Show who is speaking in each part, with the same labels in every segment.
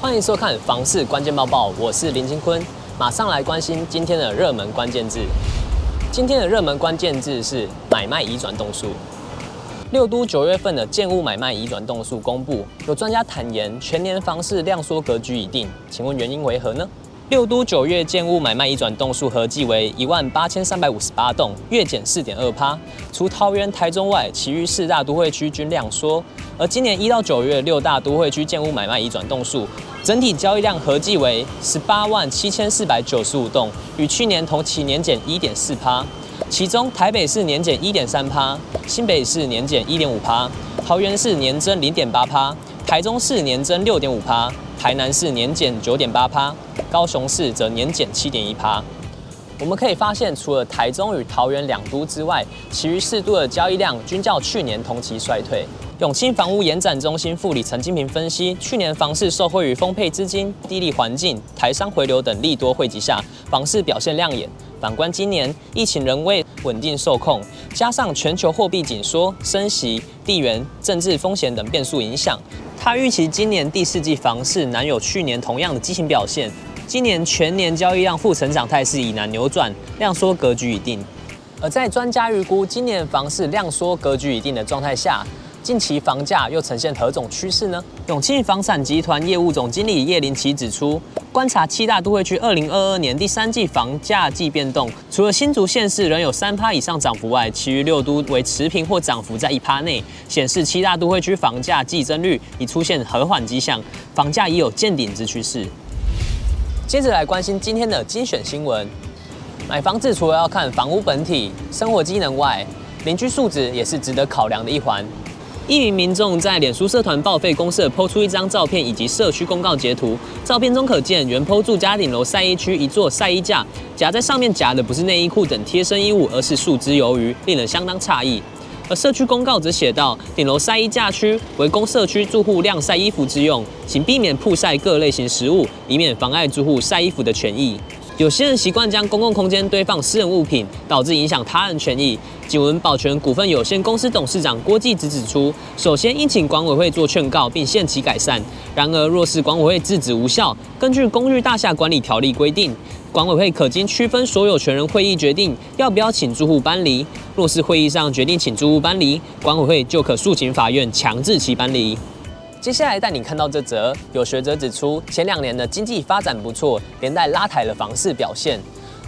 Speaker 1: 欢迎收看房市关键报报，我是林金坤，马上来关心今天的热门关键字。今天的热门关键字是买卖移转动数。六都九月份的建物买卖移转动数公布，有专家坦言，全年房市量缩格局已定，请问原因为何呢？六都九月建物买卖移转动数合计为一万八千三百五十八栋，月减四点二趴。除桃园、台中外，其余四大都会区均量缩。而今年一到九月六大都会区建物买卖移转动数，整体交易量合计为十八万七千四百九十五栋，与去年同期年减一点四趴。其中台北市年减一点三趴，新北市年减一点五趴，桃园市年增零点八趴，台中市年增六点五趴。台南市年减九点八趴，高雄市则年减七点一趴。我们可以发现，除了台中与桃园两都之外，其余四都的交易量均较去年同期衰退。永清房屋延展中心副理陈金平分析，去年房市受惠于丰沛资金、地利环境、台商回流等利多汇集下，房市表现亮眼。反观今年，疫情仍未稳定受控，加上全球货币紧缩、升息、地缘政治风险等变数影响。他预期今年第四季房市难有去年同样的激情表现，今年全年交易量负成长态势已难扭转，量缩格局已定。而在专家预估今年房市量缩格局已定的状态下，近期房价又呈现何种趋势呢？永庆房产集团业务总经理叶林奇指出，观察七大都会区二零二二年第三季房价季变动，除了新竹县市仍有三趴以上涨幅外，其余六都为持平或涨幅在一趴内，显示七大都会区房价季增率已出现和缓迹象，房价已有见顶之趋势。接着来关心今天的精选新闻，买房子除了要看房屋本体、生活机能外，邻居素质也是值得考量的一环。一名民众在脸书社团报废公社抛出一张照片以及社区公告截图，照片中可见原 PO 住家顶楼晒衣区一座晒衣架，夹在上面夹的不是内衣裤等贴身衣物，而是树枝鱿鱼，令人相当诧异。而社区公告则写道：顶楼晒衣架区为供社区住户晾晒衣服之用，请避免曝晒各类型食物，以免妨碍住户晒衣服的权益。有些人习惯将公共空间堆放私人物品，导致影响他人权益。景文保全股份有限公司董事长郭继子指出，首先应请管委会做劝告，并限期改善。然而，若是管委会制止无效，根据《公寓大厦管理条例》规定，管委会可经区分所有权人会议决定要不要请住户搬离。若是会议上决定请住户搬离，管委会就可诉请法院强制其搬离。接下来带你看到这则，有学者指出，前两年的经济发展不错，连带拉抬了房市表现。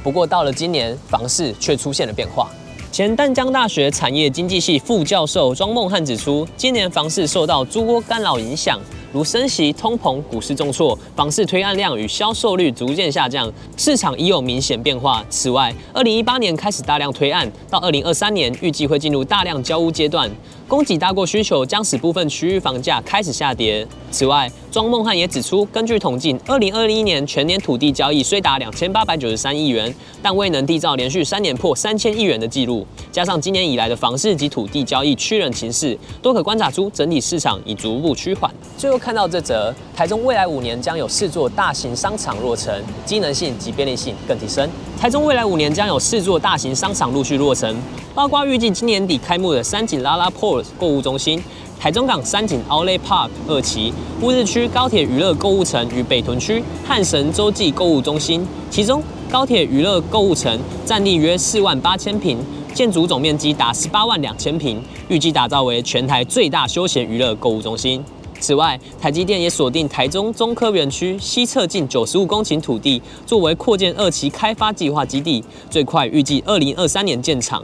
Speaker 1: 不过到了今年，房市却出现了变化。前淡江大学产业经济系副教授庄梦汉指出，今年房市受到诸多干扰影响。如升息、通膨、股市重挫，房市推案量与销售率逐渐下降，市场已有明显变化。此外，二零一八年开始大量推案，到二零二三年预计会进入大量交屋阶段，供给大过需求，将使部分区域房价开始下跌。此外，庄孟汉也指出，根据统计，二零二一年全年土地交易虽达两千八百九十三亿元，但未能缔造连续三年破三千亿元的纪录。加上今年以来的房市及土地交易趋冷情势，都可观察出整体市场已逐步趋缓。最后看到这则，台中未来五年将有四座大型商场落成，机能性及便利性更提升。台中未来五年将有四座大型商场陆续落成，包括预计今年底开幕的三井拉拉 p o r t 购物中心、台中港三井 Outlet Park 二期、乌日区高铁娱乐购物城与北屯区汉神洲际购物中心。其中，高铁娱乐购物城占地约四万八千坪，建筑总面积达十八万两千坪，预计打造为全台最大休闲娱乐购物中心。此外，台积电也锁定台中中科园区西侧近九十五公顷土地，作为扩建二期开发计划基地，最快预计二零二三年建厂。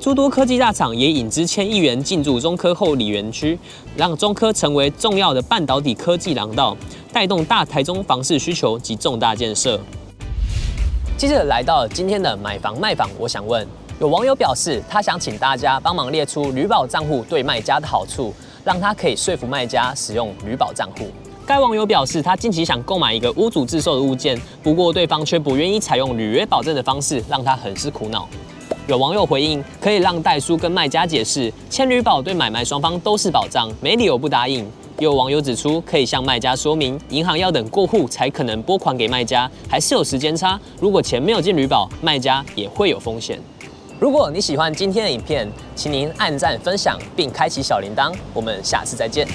Speaker 1: 诸多科技大厂也引资千亿元进驻中科后里园区，让中科成为重要的半导体科技廊道，带动大台中房市需求及重大建设。接着来到今天的买房卖房，我想问，有网友表示，他想请大家帮忙列出履保账户对卖家的好处。让他可以说服卖家使用履保账户。该网友表示，他近期想购买一个屋主自售的物件，不过对方却不愿意采用履约保证的方式，让他很是苦恼。有网友回应，可以让代书跟卖家解释，签履保对买卖双方都是保障，没理由不答应。有网友指出，可以向卖家说明，银行要等过户才可能拨款给卖家，还是有时间差。如果钱没有进履保，卖家也会有风险。如果你喜欢今天的影片，请您按赞、分享并开启小铃铛。我们下次再见。